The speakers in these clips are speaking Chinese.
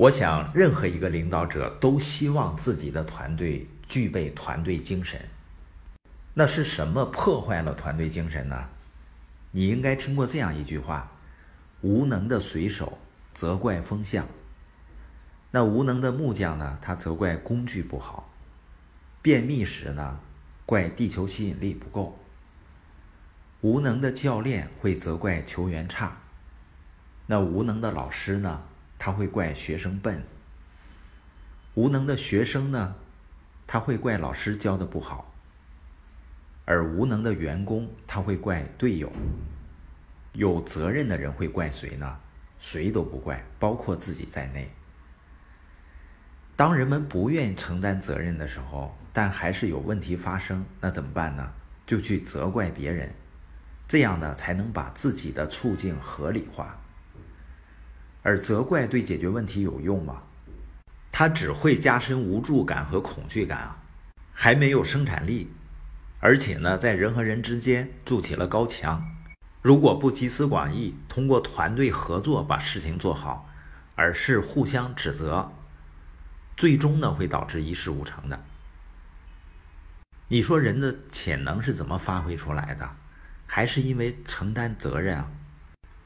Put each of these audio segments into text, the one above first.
我想，任何一个领导者都希望自己的团队具备团队精神。那是什么破坏了团队精神呢？你应该听过这样一句话：无能的水手责怪风向。那无能的木匠呢？他责怪工具不好。便秘时呢，怪地球吸引力不够。无能的教练会责怪球员差。那无能的老师呢？他会怪学生笨。无能的学生呢？他会怪老师教的不好。而无能的员工，他会怪队友；有责任的人会怪谁呢？谁都不怪，包括自己在内。当人们不愿意承担责任的时候，但还是有问题发生，那怎么办呢？就去责怪别人，这样呢，才能把自己的处境合理化。而责怪对解决问题有用吗？它只会加深无助感和恐惧感啊，还没有生产力。而且呢，在人和人之间筑起了高墙。如果不集思广益，通过团队合作把事情做好，而是互相指责，最终呢会导致一事无成的。你说人的潜能是怎么发挥出来的？还是因为承担责任啊？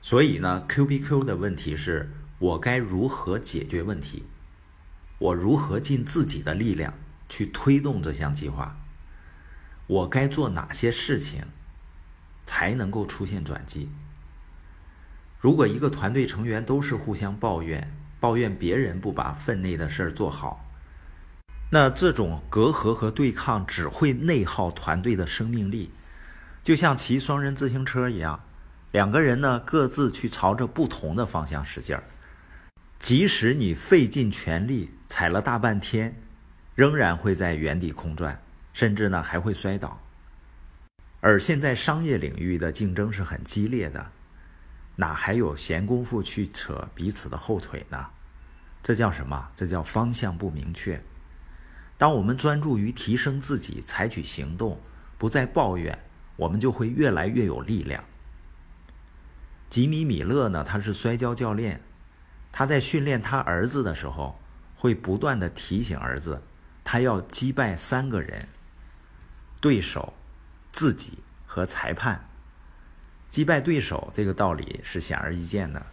所以呢，Q B Q 的问题是我该如何解决问题？我如何尽自己的力量去推动这项计划？我该做哪些事情才能够出现转机？如果一个团队成员都是互相抱怨，抱怨别人不把分内的事儿做好，那这种隔阂和对抗只会内耗团队的生命力，就像骑双人自行车一样，两个人呢各自去朝着不同的方向使劲儿，即使你费尽全力踩了大半天，仍然会在原地空转。甚至呢还会摔倒，而现在商业领域的竞争是很激烈的，哪还有闲工夫去扯彼此的后腿呢？这叫什么？这叫方向不明确。当我们专注于提升自己，采取行动，不再抱怨，我们就会越来越有力量。吉米·米勒呢？他是摔跤教练，他在训练他儿子的时候，会不断的提醒儿子，他要击败三个人。对手、自己和裁判击败对手，这个道理是显而易见的。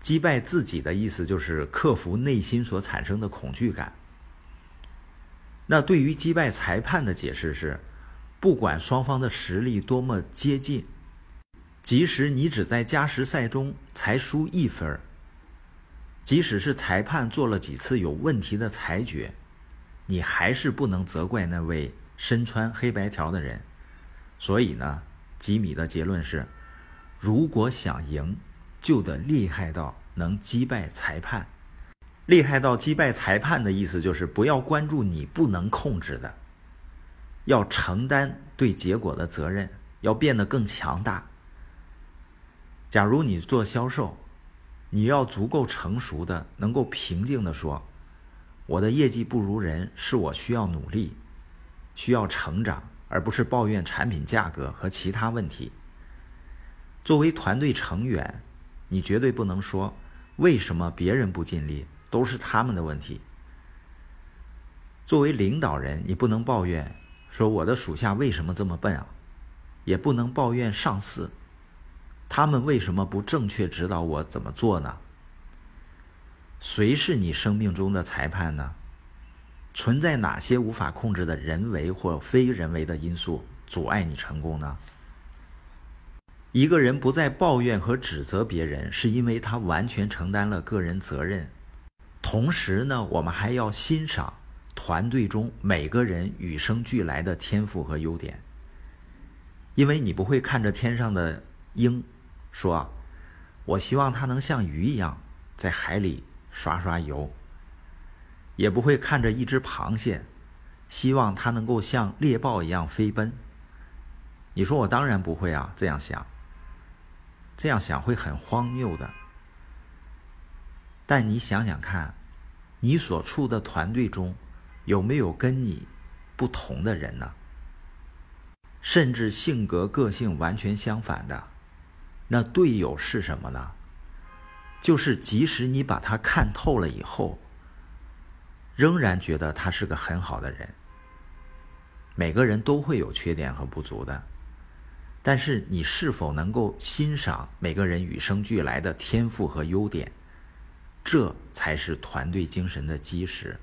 击败自己的意思就是克服内心所产生的恐惧感。那对于击败裁判的解释是：不管双方的实力多么接近，即使你只在加时赛中才输一分即使是裁判做了几次有问题的裁决，你还是不能责怪那位。身穿黑白条的人，所以呢，吉米的结论是：如果想赢，就得厉害到能击败裁判。厉害到击败裁判的意思就是不要关注你不能控制的，要承担对结果的责任，要变得更强大。假如你做销售，你要足够成熟的，能够平静的说：“我的业绩不如人，是我需要努力。”需要成长，而不是抱怨产品价格和其他问题。作为团队成员，你绝对不能说为什么别人不尽力都是他们的问题。作为领导人，你不能抱怨说我的属下为什么这么笨啊，也不能抱怨上司，他们为什么不正确指导我怎么做呢？谁是你生命中的裁判呢？存在哪些无法控制的人为或非人为的因素阻碍你成功呢？一个人不再抱怨和指责别人，是因为他完全承担了个人责任。同时呢，我们还要欣赏团队中每个人与生俱来的天赋和优点。因为你不会看着天上的鹰，说：“我希望它能像鱼一样在海里刷刷游。”也不会看着一只螃蟹，希望它能够像猎豹一样飞奔。你说我当然不会啊，这样想，这样想会很荒谬的。但你想想看，你所处的团队中有没有跟你不同的人呢？甚至性格、个性完全相反的，那队友是什么呢？就是即使你把他看透了以后，仍然觉得他是个很好的人。每个人都会有缺点和不足的，但是你是否能够欣赏每个人与生俱来的天赋和优点，这才是团队精神的基石。